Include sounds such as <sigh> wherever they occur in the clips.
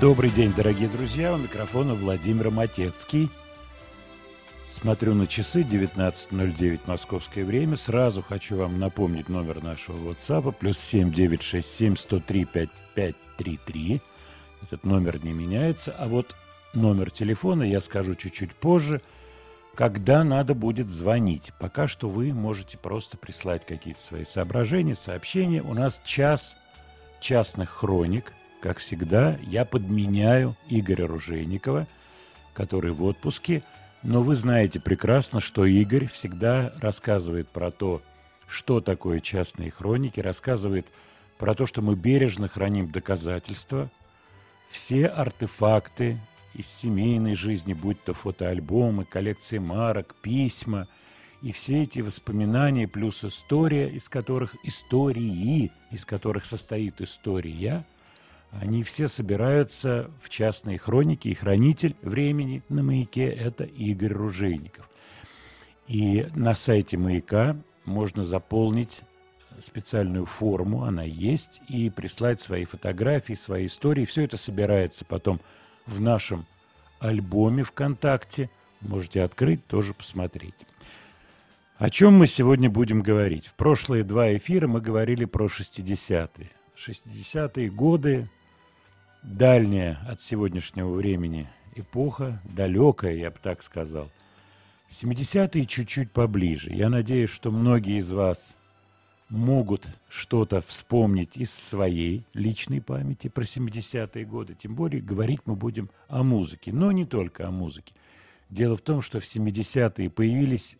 Добрый день, дорогие друзья. У микрофона Владимир Матецкий. Смотрю на часы 19.09 московское время. Сразу хочу вам напомнить номер нашего WhatsApp. Плюс 7967 103 5533. Этот номер не меняется. А вот номер телефона я скажу чуть-чуть позже, когда надо будет звонить. Пока что вы можете просто прислать какие-то свои соображения, сообщения. У нас час частных хроник – как всегда, я подменяю Игоря Ружейникова, который в отпуске. Но вы знаете прекрасно, что Игорь всегда рассказывает про то, что такое частные хроники, рассказывает про то, что мы бережно храним доказательства, все артефакты из семейной жизни, будь то фотоальбомы, коллекции марок, письма, и все эти воспоминания плюс история, из которых истории, из которых состоит история – они все собираются в частные хроники, и хранитель времени на «Маяке» — это Игорь Ружейников. И на сайте «Маяка» можно заполнить специальную форму, она есть, и прислать свои фотографии, свои истории. Все это собирается потом в нашем альбоме ВКонтакте. Можете открыть, тоже посмотреть. О чем мы сегодня будем говорить? В прошлые два эфира мы говорили про 60-е. 60-е годы дальняя от сегодняшнего времени эпоха, далекая, я бы так сказал. 70-е чуть-чуть поближе. Я надеюсь, что многие из вас могут что-то вспомнить из своей личной памяти про 70-е годы. Тем более говорить мы будем о музыке, но не только о музыке. Дело в том, что в 70-е появились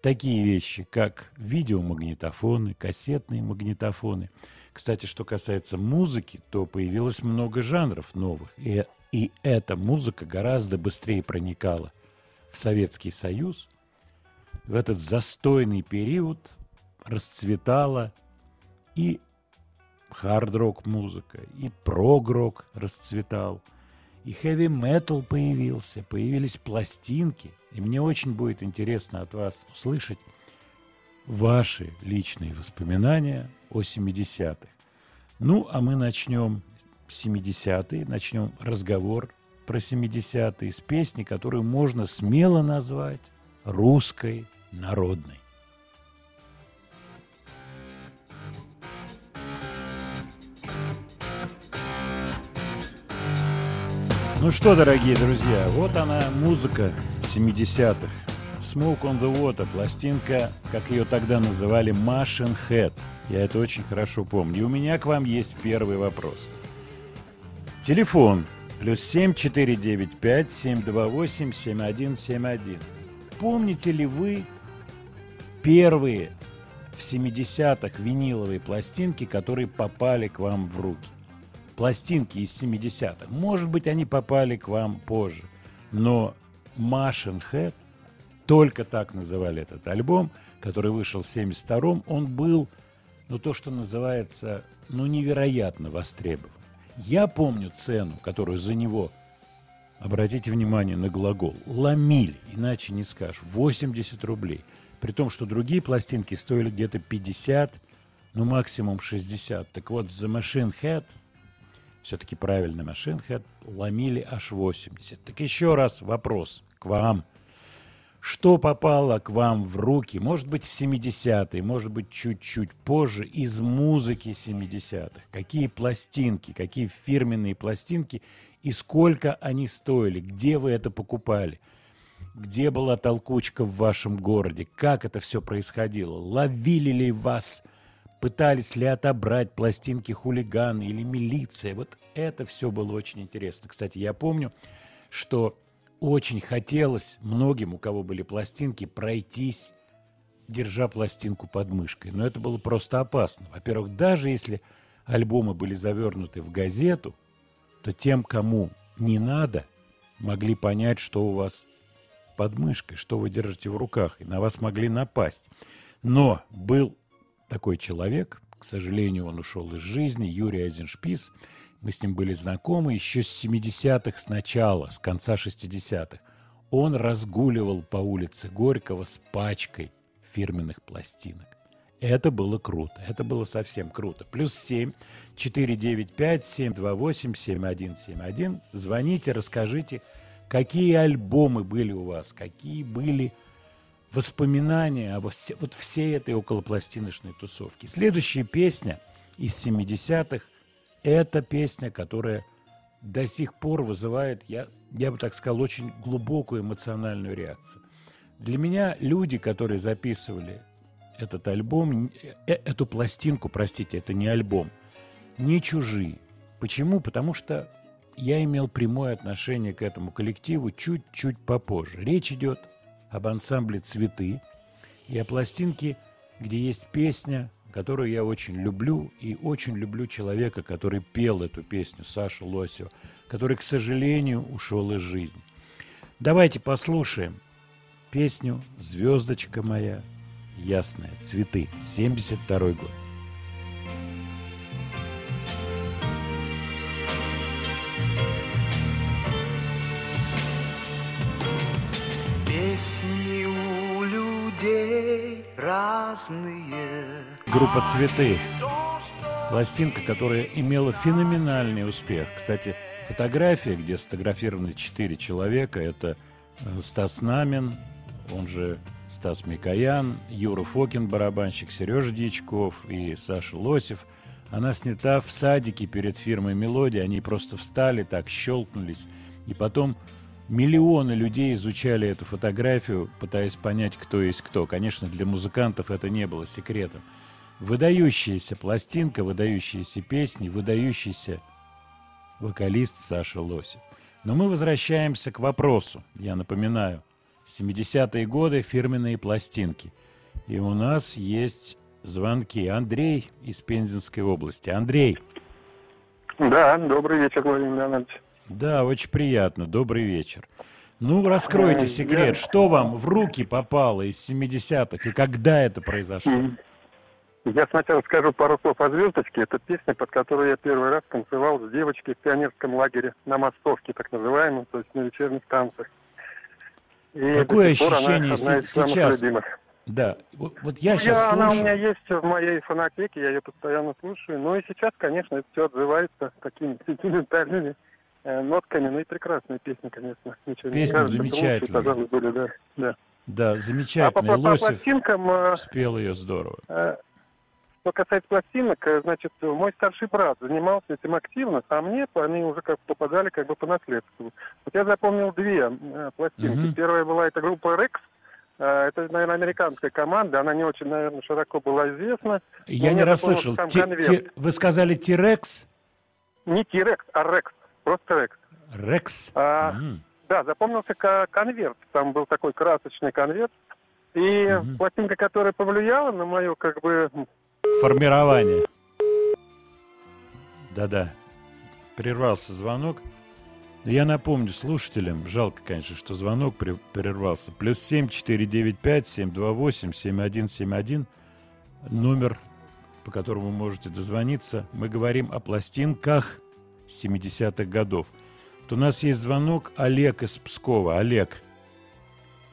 такие вещи, как видеомагнитофоны, кассетные магнитофоны – кстати, что касается музыки, то появилось много жанров новых, и, и эта музыка гораздо быстрее проникала в Советский Союз. В этот застойный период расцветала и хард-рок музыка, и прог-рок расцветал, и хэви-метал появился, появились пластинки. И мне очень будет интересно от вас услышать, ваши личные воспоминания о 70-х. Ну, а мы начнем 70-е, начнем разговор про 70-е с песни, которую можно смело назвать русской народной. Ну что, дорогие друзья, вот она музыка 70-х. Smoke on the Water, пластинка, как ее тогда называли, Machine Head. Я это очень хорошо помню. И у меня к вам есть первый вопрос. Телефон плюс 7495 728 7171. Помните ли вы первые в 70-х виниловые пластинки, которые попали к вам в руки? Пластинки из 70-х. Может быть, они попали к вам позже. Но Machine Head только так называли этот альбом, который вышел в 72-м. Он был, ну, то, что называется, ну, невероятно востребован. Я помню цену, которую за него, обратите внимание на глагол, ломили, иначе не скажешь, 80 рублей. При том, что другие пластинки стоили где-то 50, ну, максимум 60. Так вот, за Machine Head, все-таки правильно, Machine Head, ломили аж 80. Так еще раз вопрос к вам – что попало к вам в руки, может быть, в 70-е, может быть, чуть-чуть позже, из музыки 70-х? Какие пластинки, какие фирменные пластинки и сколько они стоили? Где вы это покупали? Где была толкучка в вашем городе? Как это все происходило? Ловили ли вас? Пытались ли отобрать пластинки хулиганы или милиция? Вот это все было очень интересно. Кстати, я помню, что очень хотелось многим, у кого были пластинки, пройтись держа пластинку под мышкой. Но это было просто опасно. Во-первых, даже если альбомы были завернуты в газету, то тем, кому не надо, могли понять, что у вас под мышкой, что вы держите в руках, и на вас могли напасть. Но был такой человек, к сожалению, он ушел из жизни, Юрий Айзеншпис. Мы с ним были знакомы еще с 70-х, с начала, с конца 60-х. Он разгуливал по улице Горького с пачкой фирменных пластинок. Это было круто, это было совсем круто. Плюс 7 495 728 7171. Звоните, расскажите, какие альбомы были у вас, какие были воспоминания все, вот всей этой околопластиночной тусовке. Следующая песня из 70-х – это песня, которая до сих пор вызывает, я, я бы так сказал, очень глубокую эмоциональную реакцию. Для меня люди, которые записывали этот альбом, э, эту пластинку, простите, это не альбом, не чужие. Почему? Потому что я имел прямое отношение к этому коллективу чуть-чуть попозже. Речь идет об ансамбле «Цветы» и о пластинке, где есть песня, которую я очень люблю, и очень люблю человека, который пел эту песню, Сашу Лосева, который, к сожалению, ушел из жизни. Давайте послушаем песню «Звездочка моя», ясная, цветы, 72 год. Людей разные. Группа «Цветы». Пластинка, которая имела феноменальный успех. Кстати, фотография, где сфотографированы четыре человека, это э, Стас Намин, он же Стас Микоян, Юра Фокин, барабанщик, Сережа Дьячков и Саша Лосев. Она снята в садике перед фирмой «Мелодия». Они просто встали так, щелкнулись. И потом миллионы людей изучали эту фотографию, пытаясь понять, кто есть кто. Конечно, для музыкантов это не было секретом. Выдающаяся пластинка, выдающиеся песни, выдающийся вокалист Саша Лосев. Но мы возвращаемся к вопросу. Я напоминаю, 70-е годы фирменные пластинки. И у нас есть звонки. Андрей из Пензенской области. Андрей. Да, добрый вечер, Владимир Леонидович. Да, очень приятно. Добрый вечер. Ну, раскройте секрет. Я... Что вам в руки попало из 70-х и когда это произошло? Я сначала скажу пару слов о «Звездочке». Это песня, под которую я первый раз танцевал с девочкой в пионерском лагере на Мостовке, так называемом, то есть на вечерних танцах. И Какое ощущение она сейчас? Да, вот, вот я сейчас я, слушаю. Она у меня есть в моей фонотеке, я ее постоянно слушаю. Но и сейчас, конечно, это все отзывается такими <laughs> сентиментальными нотками. Ну и прекрасная песня, конечно. Ничего Песня не замечательная. Лучше, были, да, да. да, замечательная. А по, по, по пластинкам... Э, спел ее здорово. Э, что касается пластинок, э, значит, мой старший брат занимался этим активно, а мне они уже как попадали как бы по наследству. Вот я запомнил две э, пластинки. Mm-hmm. Первая была эта группа э, это, наверное, американская команда, она не очень, наверное, широко была известна. Я не расслышал. Вы сказали Тирекс? Не Тирекс, а Рекс. Просто Рекс. Рекс. А, mm. Да, запомнился конверт. Там был такой красочный конверт. И mm-hmm. пластинка, которая повлияла на мою, как бы, формирование. Да-да, прервался звонок. Я напомню слушателям, жалко, конечно, что звонок прервался. Плюс семь четыре девять пять семь два восемь семь один семь один. Номер, по которому вы можете дозвониться. Мы говорим о пластинках 70-х годов. Вот у нас есть звонок Олег из Пскова. Олег.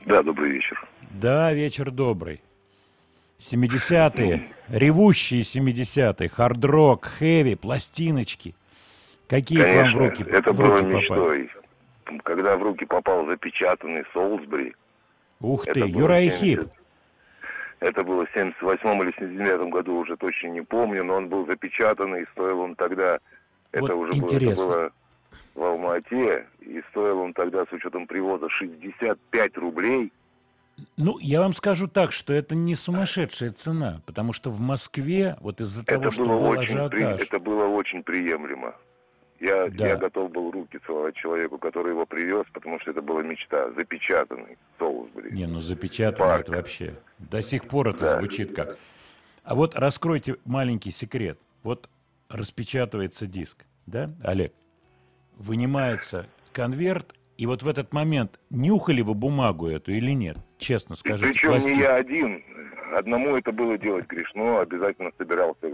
Да, добрый вечер. Да, вечер добрый. 70-е, ревущие 70-е, хард-рок, хэви, пластиночки. Какие Конечно, к вам в руки это в было руки мечтой. Попали? Когда в руки попал запечатанный Солсбери. Ух ты, Юра и Хип. Это было в 78 или 79 году, уже точно не помню, но он был запечатанный, и стоил он тогда, вот это уже интересно. было, это было в Алма-Ате, и стоил он тогда с учетом привоза 65 рублей – ну, я вам скажу так, что это не сумасшедшая цена, потому что в Москве вот из-за того, что был очень ажиотаж... При... Это было очень приемлемо. Я, да. я готов был руки целовать человеку, который его привез, потому что это была мечта. Запечатанный Солсбери. Не, ну запечатанный Парк. это вообще. До сих пор это да. звучит как. А вот раскройте маленький секрет. Вот распечатывается диск, да, Олег? Вынимается конверт, и вот в этот момент нюхали вы бумагу эту или нет? Честно скажите. Причем пластин. не я один. Одному это было делать грешно, обязательно собирался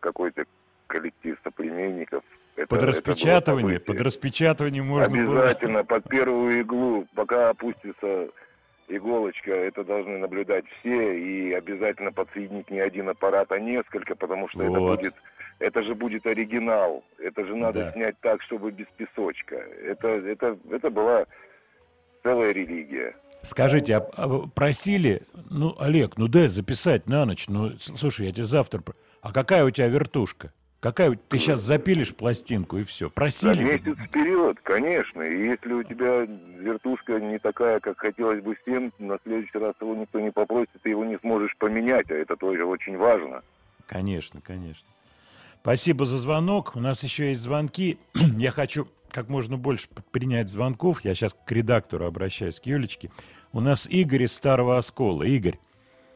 какой-то коллектив соплеменников. Это, под распечатывание, под распечатывание можно Обязательно, было... Под первую иглу, пока опустится иголочка, это должны наблюдать все, и обязательно подсоединить не один аппарат, а несколько, потому что вот. это будет, это же будет оригинал, это же надо да. снять так, чтобы без песочка. Это, это, это была целая религия. Скажите, а, а просили, ну, Олег, ну дай записать на ночь, ну, слушай, я тебе завтра... А какая у тебя вертушка? Какая ты сейчас запилишь пластинку и все? Просили? За месяц вперед, конечно. И если у тебя вертушка не такая, как хотелось бы всем, на следующий раз его никто не попросит, ты его не сможешь поменять, а это тоже очень важно. Конечно, конечно. Спасибо за звонок. У нас еще есть звонки. <clears throat> Я хочу как можно больше принять звонков. Я сейчас к редактору обращаюсь, к Юлечке. У нас Игорь из Старого Оскола. Игорь.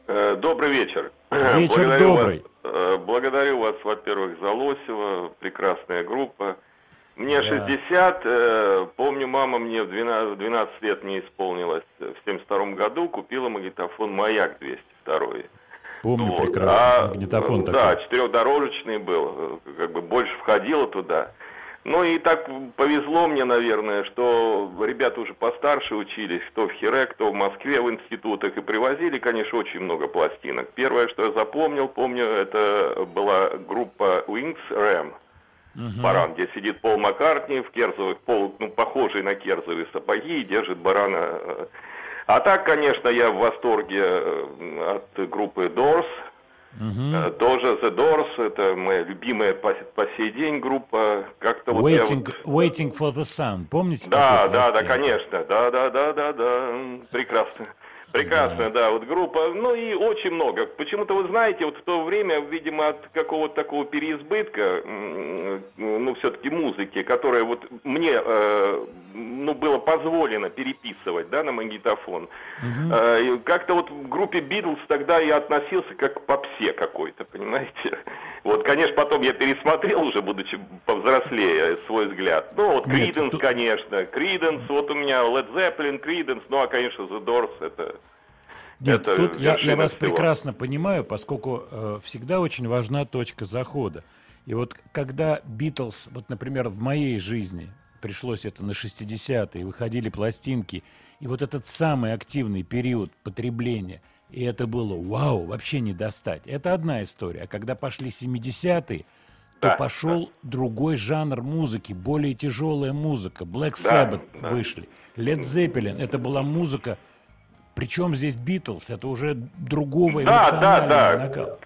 Э, добрый вечер. <clears throat> Вечер благодарю добрый. Вас, э, благодарю вас, во-первых, за Лосева, прекрасная группа. Мне да. 60, э, помню, мама мне в 12, 12 лет мне исполнилось, в 72 году купила магнитофон «Маяк» 202. Помню вот. прекрасно, а, магнитофон такой. Да, четырехдорожечный был, как бы больше входило туда. Ну и так повезло мне, наверное, что ребята уже постарше учились, кто в Хире, кто в Москве в институтах, и привозили, конечно, очень много пластинок. Первое, что я запомнил, помню, это была группа Wings Ram, угу. баран, где сидит Пол Маккартни в керзовых, пол, ну, похожий на керзовые сапоги, и держит барана. А так, конечно, я в восторге э, от группы Doors, Угу. Тоже The Doors, это моя любимая по, по сей день группа. Как-то вот waiting, вот... waiting for the Sun, помните? Да, да, да, конечно, да, да, да, да, да, прекрасно. Прекрасно, да. да, вот группа, ну и очень много. Почему-то вы знаете, вот в то время, видимо, от какого-то такого переизбытка, ну, все-таки музыки, которая вот мне, э, ну, было позволено переписывать, да, на магнитофон, угу. э, как-то вот в группе Битлз тогда я относился как к попсе какой-то, понимаете? Вот, конечно, потом я пересмотрел уже, будучи повзрослее, свой взгляд. Ну, вот Криденс, конечно, Криденс, вот у меня Led Zeppelin, Криденс, ну, а, конечно, The Doors, это нет, это тут я, я вас всего. прекрасно понимаю, поскольку э, всегда очень важна точка захода. И вот когда Битлз, вот, например, в моей жизни пришлось это на 60-е, выходили пластинки, и вот этот самый активный период потребления, и это было вау, вообще не достать. Это одна история. А когда пошли 70-е, то да, пошел да. другой жанр музыки, более тяжелая музыка. Black Sabbath да, вышли. Led Zeppelin, это была музыка причем здесь Битлз, это уже другого да, эмоционального да, да. накала.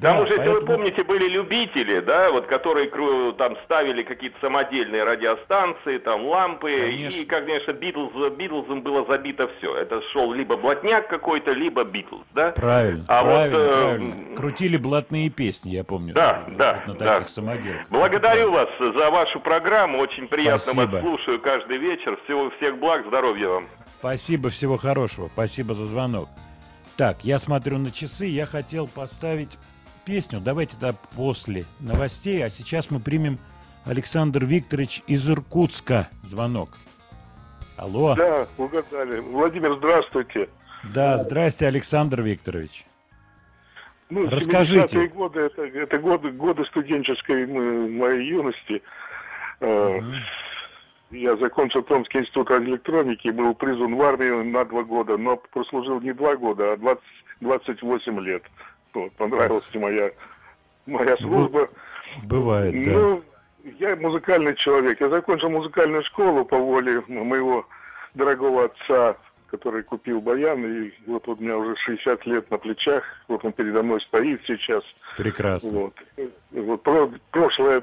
Там да, уже, поэтому... если вы помните, были любители, да, вот которые там ставили какие-то самодельные радиостанции, там лампы, конечно. и, конечно, Битлз, Битлзом было забито все. Это шел либо блатняк какой-то, либо Битлз, да? Правильно, а правильно, вот, э... правильно. Крутили блатные песни, я помню. Да, да, на таких да. самоделках. Благодарю вас за вашу программу, очень приятно Спасибо. вас слушаю каждый вечер. Всего всех благ, здоровья вам. Спасибо, всего хорошего. Спасибо за звонок. Так, я смотрю на часы, я хотел поставить песню. Давайте да после новостей, а сейчас мы примем Александр Викторович из Иркутска. Звонок. Алло. Да, угадали. Владимир, здравствуйте. Да, здрасте, Александр Викторович. Ну, Расскажите. годы, это, это годы, годы студенческой моей юности. Угу. Я закончил Томский институт радиоэлектроники, был призван в армию на два года, но прослужил не два года, а 20, 28 лет. Вот, понравилась моя, моя служба. Бывает, да. Ну, я музыкальный человек. Я закончил музыкальную школу по воле моего дорогого отца, который купил баян, и вот у меня уже 60 лет на плечах, вот он передо мной стоит сейчас. Прекрасно. Вот, вот прошлое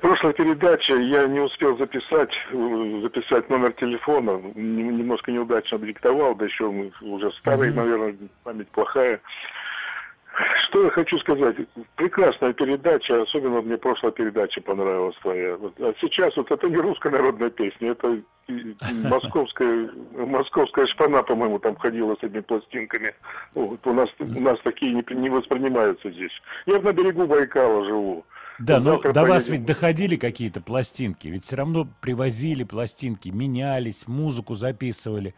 Прошлая передача я не успел записать, э, записать номер телефона, немножко неудачно диктовал, да еще уже старый, mm-hmm. наверное, память плохая. Что я хочу сказать? Прекрасная передача, особенно мне прошлая передача понравилась твоя. А сейчас вот это не русская народная песня, это <laughs> московская, московская шпана, по-моему, там ходила с этими пластинками. Вот, у, нас, у нас такие не, не воспринимаются здесь. Я на берегу Байкала живу. Да, но до вас ведь доходили какие-то пластинки, ведь все равно привозили пластинки, менялись, музыку записывали.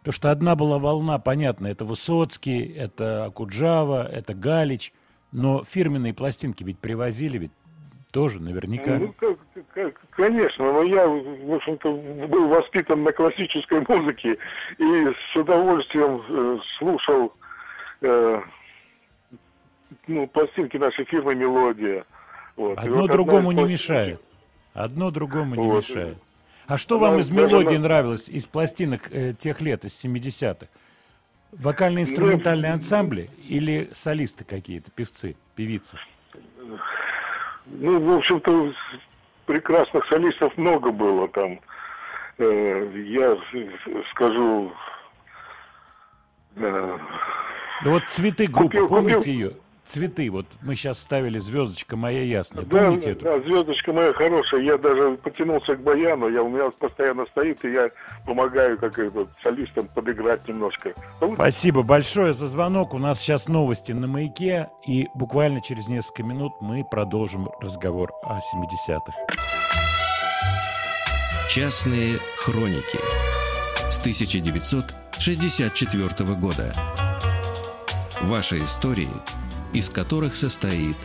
Потому что одна была волна, понятно, это Высоцкий, это Акуджава, это Галич, но фирменные пластинки ведь привозили, ведь тоже наверняка. Ну, как, как, конечно, но я, в общем-то, был воспитан на классической музыке и с удовольствием э, слушал э, ну, пластинки нашей фирмы «Мелодия». Вот. Одно вот другому не мешает. Одно другому не вот. мешает. А что Она, вам из мелодии на... нравилось, из пластинок э, тех лет, из 70-х? Вокально-инструментальные ну, ансамбли или солисты какие-то, певцы, певицы? Ну, в общем-то, прекрасных солистов много было там. Э, я скажу... Э, ну вот цветы группы, купил, помните купил... ее? Цветы. Вот мы сейчас ставили звездочка моя ясная. Помните да, эту? Да, звездочка моя хорошая. Я даже потянулся к баяну. Я, у меня постоянно стоит, и я помогаю как это, солистам подыграть немножко. Спасибо большое за звонок. У нас сейчас новости на маяке. И буквально через несколько минут мы продолжим разговор о 70-х. Частные хроники с 1964 года. Ваши истории – из которых состоит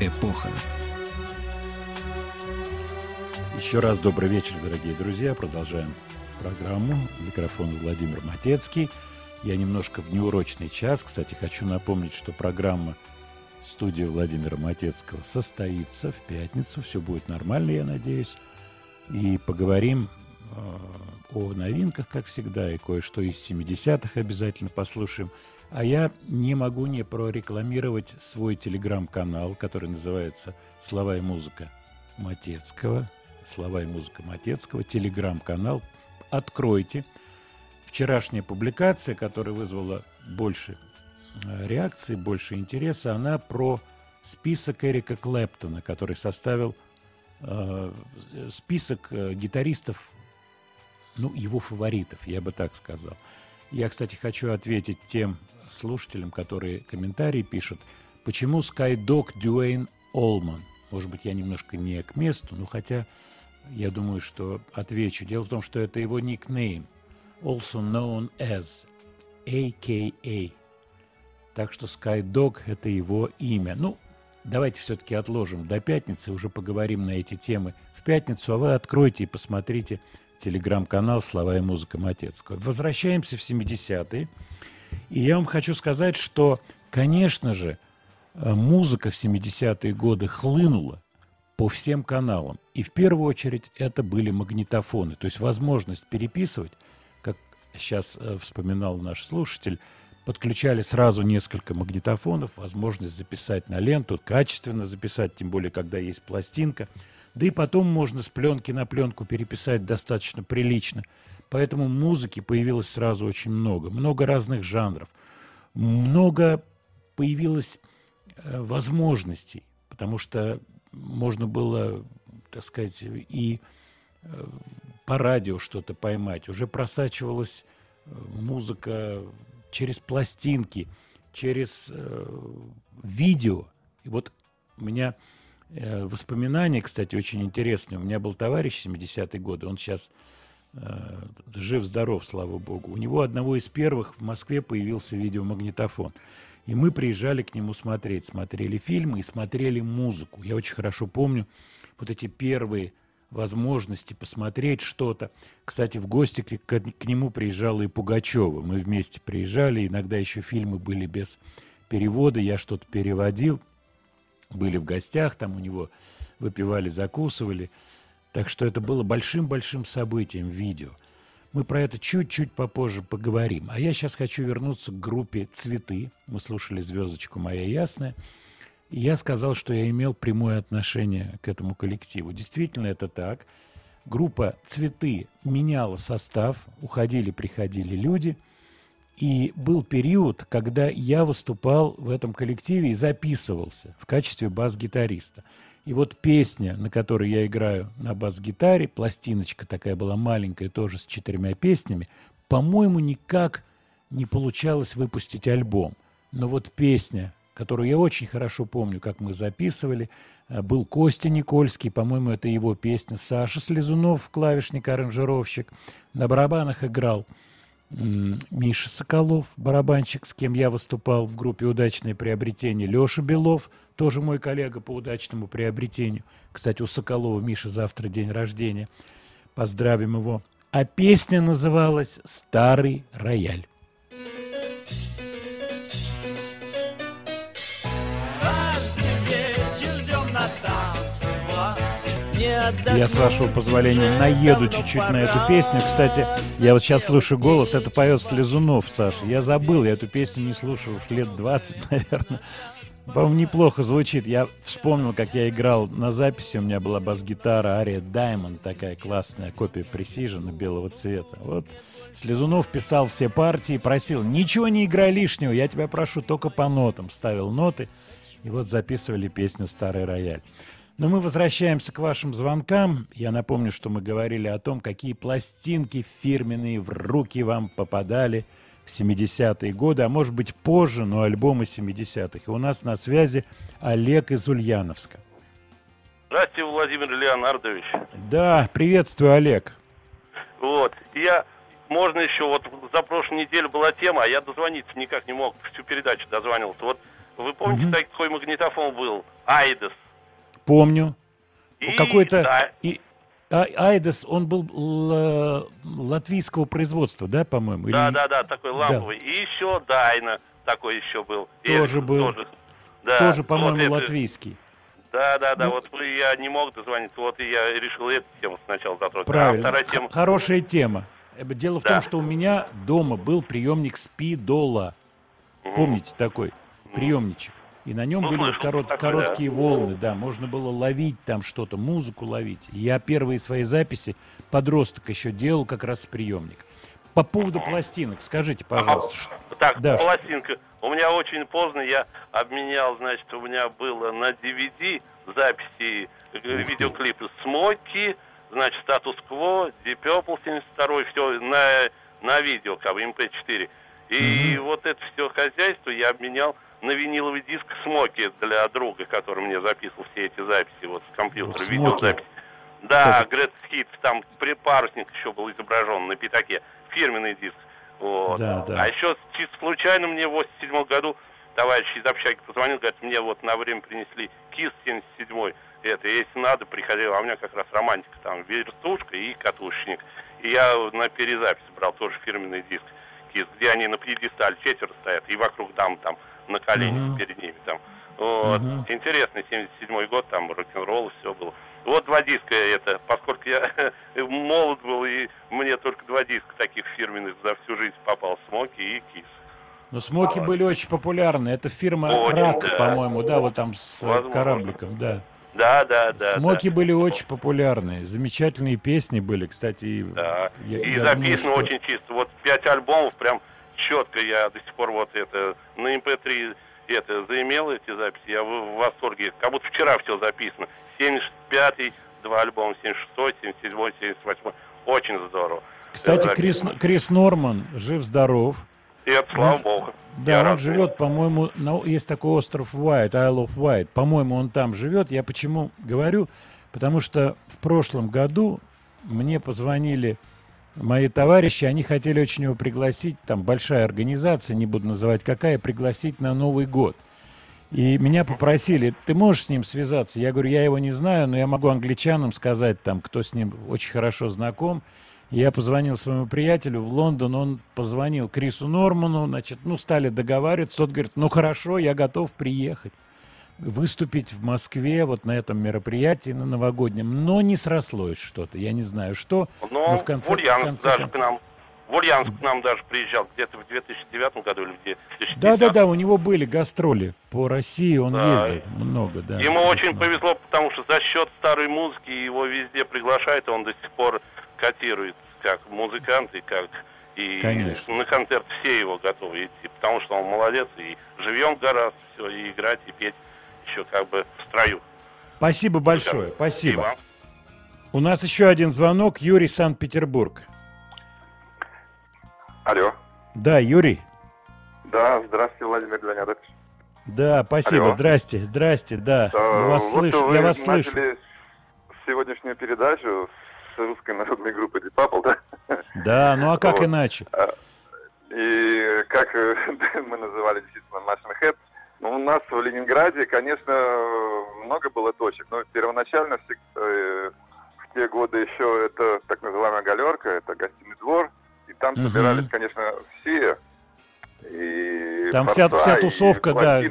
эпоха. Еще раз добрый вечер, дорогие друзья. Продолжаем программу. Микрофон Владимир Матецкий. Я немножко в неурочный час. Кстати, хочу напомнить, что программа студии Владимира Матецкого состоится в пятницу. Все будет нормально, я надеюсь. И поговорим э, о новинках, как всегда, и кое-что из 70-х обязательно послушаем. А я не могу не прорекламировать свой телеграм-канал, который называется «Слова и музыка Матецкого». «Слова и музыка Матецкого», телеграм-канал. Откройте. Вчерашняя публикация, которая вызвала больше э, реакций, больше интереса, она про список Эрика Клэптона, который составил э, список э, гитаристов, ну, его фаворитов, я бы так сказал. Я, кстати, хочу ответить тем слушателям, которые комментарии пишут, почему Skydog Дюэйн Олман? Может быть, я немножко не к месту, но хотя я думаю, что отвечу. Дело в том, что это его никнейм, also known as, AKA. Так что Skydog – это его имя. Ну, давайте все-таки отложим до пятницы, уже поговорим на эти темы в пятницу, а вы откройте и посмотрите телеграм-канал «Слова и музыка Матецкого». Возвращаемся в 70-е. И я вам хочу сказать, что, конечно же, э, музыка в 70-е годы хлынула по всем каналам. И в первую очередь это были магнитофоны. То есть возможность переписывать, как сейчас э, вспоминал наш слушатель, подключали сразу несколько магнитофонов, возможность записать на ленту, качественно записать, тем более, когда есть пластинка. Да и потом можно с пленки на пленку переписать достаточно прилично – Поэтому музыки появилось сразу очень много, много разных жанров, много появилось э, возможностей, потому что можно было, так сказать, и э, по радио что-то поймать. Уже просачивалась э, музыка через пластинки, через видео. И вот у меня воспоминания, кстати, очень интересные. У меня был товарищ 70-е годы, он сейчас жив-здоров, слава богу. У него одного из первых в Москве появился видеомагнитофон. И мы приезжали к нему смотреть, смотрели фильмы и смотрели музыку. Я очень хорошо помню вот эти первые возможности посмотреть что-то. Кстати, в гости к, к, к нему приезжала и Пугачева. Мы вместе приезжали, иногда еще фильмы были без перевода, я что-то переводил. Были в гостях, там у него выпивали, закусывали. Так что это было большим-большим событием видео. Мы про это чуть-чуть попозже поговорим. А я сейчас хочу вернуться к группе «Цветы». Мы слушали «Звездочку моя ясная». И я сказал, что я имел прямое отношение к этому коллективу. Действительно, это так. Группа «Цветы» меняла состав, уходили, приходили люди. И был период, когда я выступал в этом коллективе и записывался в качестве бас-гитариста. И вот песня, на которой я играю на бас-гитаре, пластиночка такая была маленькая, тоже с четырьмя песнями, по-моему, никак не получалось выпустить альбом. Но вот песня, которую я очень хорошо помню, как мы записывали, э, был Костя Никольский, по-моему, это его песня, Саша Слезунов, клавишник-аранжировщик, на барабанах играл Миша Соколов, барабанщик, с кем я выступал в группе «Удачное приобретение», Леша Белов, тоже мой коллега по удачному приобретению. Кстати, у Соколова Миша завтра день рождения. Поздравим его. А песня называлась «Старый рояль». Я, с вашего позволения, наеду чуть-чуть на эту песню. Кстати, я вот сейчас слышу голос, это поет Слезунов, Саша. Я забыл, я эту песню не слушаю уж лет 20, <laughs> наверное. По-моему, неплохо звучит. Я вспомнил, как я играл на записи. У меня была бас-гитара Ария Diamond, такая классная копия Precision белого цвета. Вот Слезунов писал все партии, просил, ничего не играй лишнего, я тебя прошу только по нотам. Ставил ноты, и вот записывали песню «Старый рояль». Но мы возвращаемся к вашим звонкам. Я напомню, что мы говорили о том, какие пластинки фирменные в руки вам попадали в 70-е годы, а может быть позже, но альбомы 70-х. И у нас на связи Олег из Ульяновска. Здравствуйте, Владимир Леонардович. Да, приветствую, Олег. Вот, я, можно еще, вот за прошлую неделю была тема, а я дозвониться никак не мог, всю передачу дозвонился. Вот вы помните, угу. такой магнитофон был, Айдес? Помню. Какой-то... Да. И... А, Айдес, он был латвийского производства, да, по-моему? Да, Или... да, да, такой ламповый. Да. И еще Дайна такой еще был. Тоже Эльф, был. Тоже, да, тоже по-моему, вот латвийский. Да, да, да, ну, вот я не мог дозвониться, вот и я решил эту тему сначала затронуть. А Правильно, а тема... хорошая тема. Э, дело в да. том, что у меня дома был приемник Спидола. Угу. Помните такой приемничек? И на нем ну, были вот корот, такой, короткие да. волны, да, можно было ловить там что-то, музыку ловить. Я первые свои записи, подросток еще делал как раз с приемник. По поводу пластинок, скажите, пожалуйста. Ага. Так, да, пластинка. У меня очень поздно я обменял, значит, у меня было на DVD записи э, видеоклипы «Смоки», значит, «Статус-кво», «Deep Purple» 72 все на, на видео, как бы, MP4. И mm-hmm. вот это все хозяйство я обменял на виниловый диск Смоки для друга, который мне записывал все эти записи вот с компьютера, видеозаписи. Да, Грет Хит, там парусник еще был изображен на пятаке, фирменный диск. Вот. Да, да. А еще чисто случайно мне в 87 году товарищ из общаги позвонил, говорит, мне вот на время принесли КИС 77 это, если надо, приходил, а у меня как раз романтика, там, вертушка и катушечник. И я на перезапись брал тоже фирменный диск КИС, где они на пьедестале четверо стоят, и вокруг дам там на коленях uh-huh. перед ними там. Вот. Uh-huh. Интересный 77 год, там рок-н-ролл, все было. Вот два диска это, поскольку я <laughs> молод был, и мне только два диска таких фирменных за всю жизнь попал, Смоки и Кис. Ну, Смоки а, были очень популярны. Это фирма очень, Рак, да. по-моему, да, вот там с Возможно. корабликом, да. Да, да, да. Смоки да. были очень популярные. Замечательные песни были, кстати. Да. Я, и я записано думаю, что... очень чисто. Вот пять альбомов прям четко я до сих пор вот это на MP3 эм это заимел эти записи, я в, в восторге. Как будто вчера все записано. 75-й, два альбома, 76-й, 77-й, 78-й. Очень здорово. Кстати, Крис, Крис Норман жив-здоров. Это слава он, богу. Да, я он живет, по-моему, на, есть такой остров Уайт, Isle of Wight. По-моему, он там живет. Я почему говорю? Потому что в прошлом году мне позвонили мои товарищи, они хотели очень его пригласить, там большая организация, не буду называть какая, пригласить на Новый год. И меня попросили, ты можешь с ним связаться? Я говорю, я его не знаю, но я могу англичанам сказать, там, кто с ним очень хорошо знаком. Я позвонил своему приятелю в Лондон, он позвонил Крису Норману, значит, ну, стали договариваться, тот говорит, ну, хорошо, я готов приехать выступить в Москве вот на этом мероприятии, на новогоднем, но не срослось что-то, я не знаю что. Но, но в конце, Ульяновск в конце даже концов... к нам, в Ульяновск к нам даже приезжал где-то в 2009 году или где Да-да-да, у него были гастроли по России, он да. ездил много, да. Ему очень повезло, потому что за счет старой музыки его везде приглашают, и он до сих пор котируется как музыкант и как И Конечно. на концерт все его готовы идти, потому что он молодец, и живем гораздо, все, и играть, и петь еще как бы в строю. Спасибо большое, спасибо. спасибо. У нас еще один звонок, Юрий Санкт-Петербург. Алло. Да, Юрий. Да, здравствуйте, Владимир Леонидович. Да, спасибо, Алло. здрасте, здрасте, да. А, вас вот слышу, я вас слышу. сегодняшнюю передачу с русской народной группой Deep Apple, да? Да, ну а как вот. иначе? А, и как <laughs> мы называли действительно Machine Head, нас в Ленинграде, конечно, много было точек, но первоначально э, в те годы еще это так называемая галерка, это гостиный двор, и там угу. собирались, конечно, все. И там вся, вся тусовка, и да.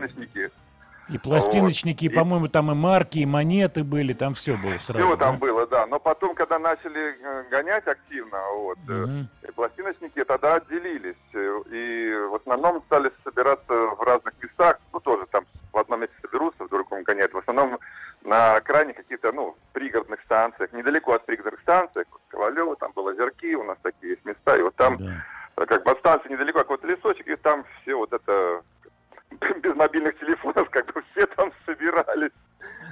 И пластиночники, вот. и, по-моему, там и марки, и монеты были, там все было сразу. Все да? там было, да. Но потом, когда начали э, гонять активно, вот, угу. пластиночники тогда отделились. И в основном стали собираться в разных местах. Ну, тоже там в одном месте соберутся, в другом гоняют. В основном на крайне каких-то, ну, пригородных станциях, недалеко от пригородных станций, Ковалева, там было Озерки, у нас такие есть места, и вот там, да. как бы от станции недалеко какой-то лесочек, и там все вот это <laughs> без мобильных телефонов, как бы все там собирались.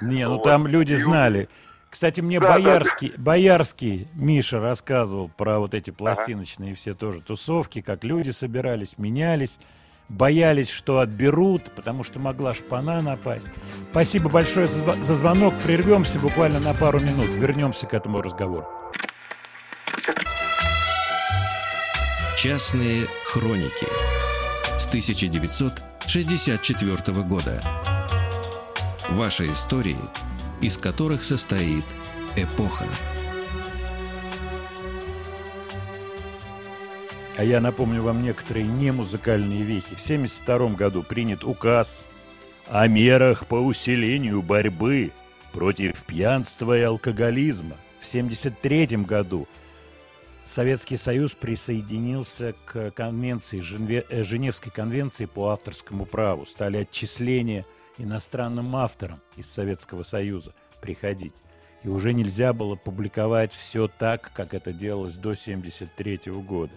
Не, ну вот. там люди знали. Кстати, мне да, Боярский, да. Боярский Миша рассказывал про вот эти пластиночные ага. все тоже тусовки, как люди собирались, менялись, боялись, что отберут, потому что могла шпана напасть. Спасибо большое за, звонок. Прервемся буквально на пару минут. Вернемся к этому разговору. Частные хроники с 1900 1964 года. Ваши истории, из которых состоит эпоха. А я напомню вам некоторые немузыкальные вехи. В 1972 году принят указ о мерах по усилению борьбы против пьянства и алкоголизма. В 1973 году Советский Союз присоединился к конвенции, э, Женевской конвенции по авторскому праву. Стали отчисления иностранным авторам из Советского Союза приходить. И уже нельзя было публиковать все так, как это делалось до 1973 года.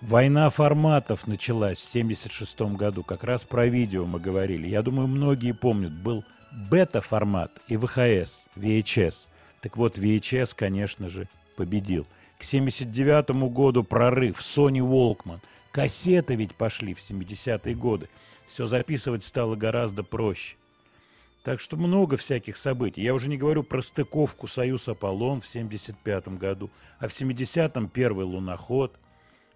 Война форматов началась в 1976 году. Как раз про видео мы говорили. Я думаю, многие помнят. Был бета-формат и ВХС, VHS. Так вот, VHS, конечно же, победил – к 79 году прорыв, Sony Walkman. Кассеты ведь пошли в 70-е годы. Все записывать стало гораздо проще. Так что много всяких событий. Я уже не говорю про стыковку «Союз Аполлон» в 75 году, а в 70-м первый луноход.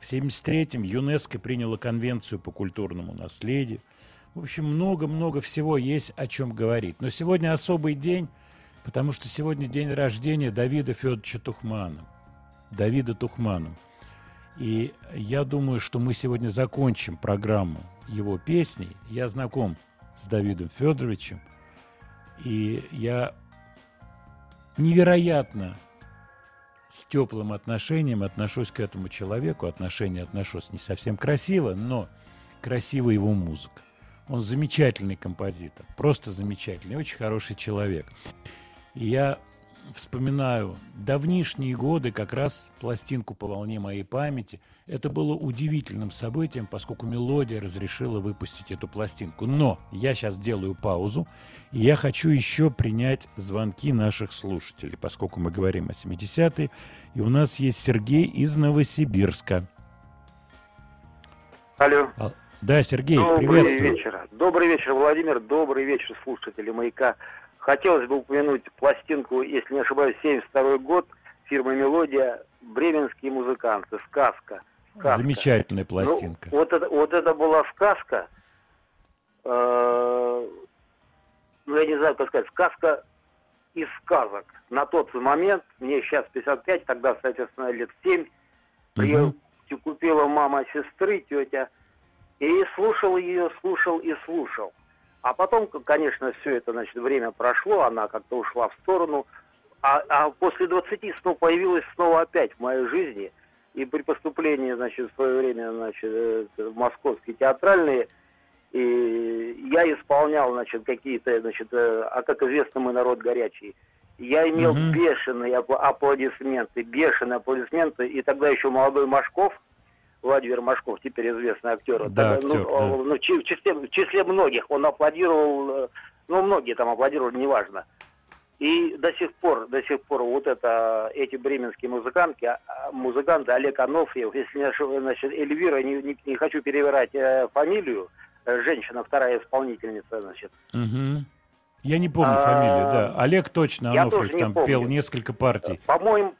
В 73-м ЮНЕСКО приняла конвенцию по культурному наследию. В общем, много-много всего есть о чем говорить. Но сегодня особый день, потому что сегодня день рождения Давида Федоровича Тухмана. Давида Тухману. И я думаю, что мы сегодня закончим программу его песней. Я знаком с Давидом Федоровичем, и я невероятно с теплым отношением отношусь к этому человеку. Отношения отношусь не совсем красиво, но красива его музыка. Он замечательный композитор, просто замечательный, очень хороший человек. И я вспоминаю давнишние годы, как раз пластинку по волне моей памяти. Это было удивительным событием, поскольку мелодия разрешила выпустить эту пластинку. Но я сейчас делаю паузу, и я хочу еще принять звонки наших слушателей, поскольку мы говорим о 70-е. И у нас есть Сергей из Новосибирска. Алло. А, да, Сергей, Добрый приветствую. вечер. Добрый вечер, Владимир. Добрый вечер, слушатели «Маяка». Хотелось бы упомянуть пластинку, если не ошибаюсь, 72 год, фирмы «Мелодия», бременские музыканты, «Сказка». сказка. Замечательная пластинка. Ну, вот, это, вот это была сказка, э, ну, я не знаю, как сказать, сказка из сказок. На тот момент, мне сейчас 55, тогда, соответственно, лет 7, угу. купила мама сестры, тетя, и слушал ее, слушал и слушал. А потом, конечно, все это, значит, время прошло, она как-то ушла в сторону. А, а после 20 снова появилась снова опять в моей жизни. И при поступлении, значит, в свое время, значит, э, в московские театральные, и я исполнял, значит, какие-то, значит, э, а как известно, мы народ горячий. Я имел mm-hmm. бешеные аплодисменты, бешеные аплодисменты, и тогда еще молодой Машков, Владимир Машков, теперь известный актер. Да, так, ну, актер, ну, да. ну, в, числе, в числе многих он аплодировал, э, ну, многие там аплодировали, неважно. И до сих пор, до сих пор вот это, эти бременские музыканты, а, музыканты Олег Анофьев, если не ошибаюсь, значит, Эльвира, не, не, не хочу перевирать э, фамилию, э, женщина, вторая исполнительница, значит. Угу. Я не помню а, фамилию, да. Олег точно Анофриев там помню. пел несколько партий. По-моему,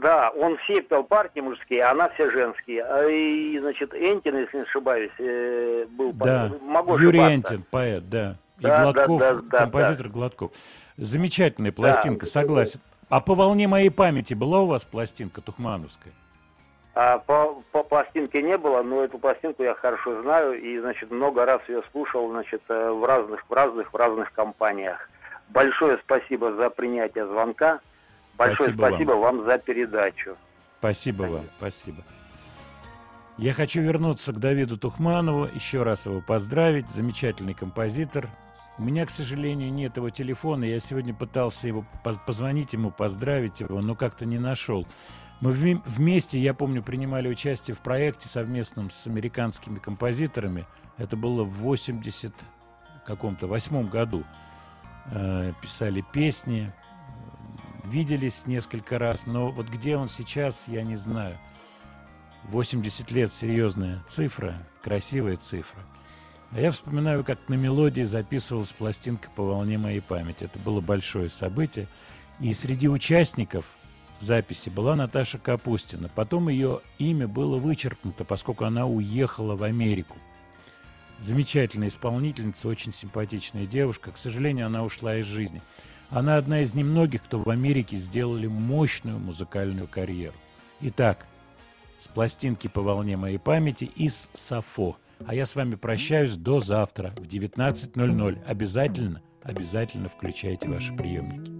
да, он все пел партии мужские, а она все женские. А и, значит, Энтин, если не ошибаюсь, э, был... Да, Могу Юрий Энтин, поэт, да. И да, Гладков, да, да, композитор да. Гладков. Замечательная пластинка, да. согласен. А по волне моей памяти была у вас пластинка тухмановская? А по, по пластинке не было, но эту пластинку я хорошо знаю и, значит, много раз ее слушал, значит, э, в разных, в разных, в разных компаниях. Большое спасибо за принятие звонка. Большое спасибо, спасибо вам. вам за передачу. Спасибо, спасибо вам, спасибо. Я хочу вернуться к Давиду Тухманову, еще раз его поздравить. Замечательный композитор. У меня, к сожалению, нет его телефона. Я сегодня пытался его позвонить ему, поздравить его, но как-то не нашел. Мы вместе, я помню, принимали участие в проекте совместном с американскими композиторами. Это было в 80 каком-то восьмом году. Э, писали песни, виделись несколько раз, но вот где он сейчас, я не знаю. 80 лет серьезная цифра, красивая цифра. А я вспоминаю, как на мелодии записывалась пластинка по волне моей памяти. Это было большое событие. И среди участников – записи была Наташа Капустина. Потом ее имя было вычеркнуто, поскольку она уехала в Америку. Замечательная исполнительница, очень симпатичная девушка. К сожалению, она ушла из жизни. Она одна из немногих, кто в Америке сделали мощную музыкальную карьеру. Итак, с пластинки по волне моей памяти из Сафо. А я с вами прощаюсь до завтра в 19.00. Обязательно, обязательно включайте ваши приемники.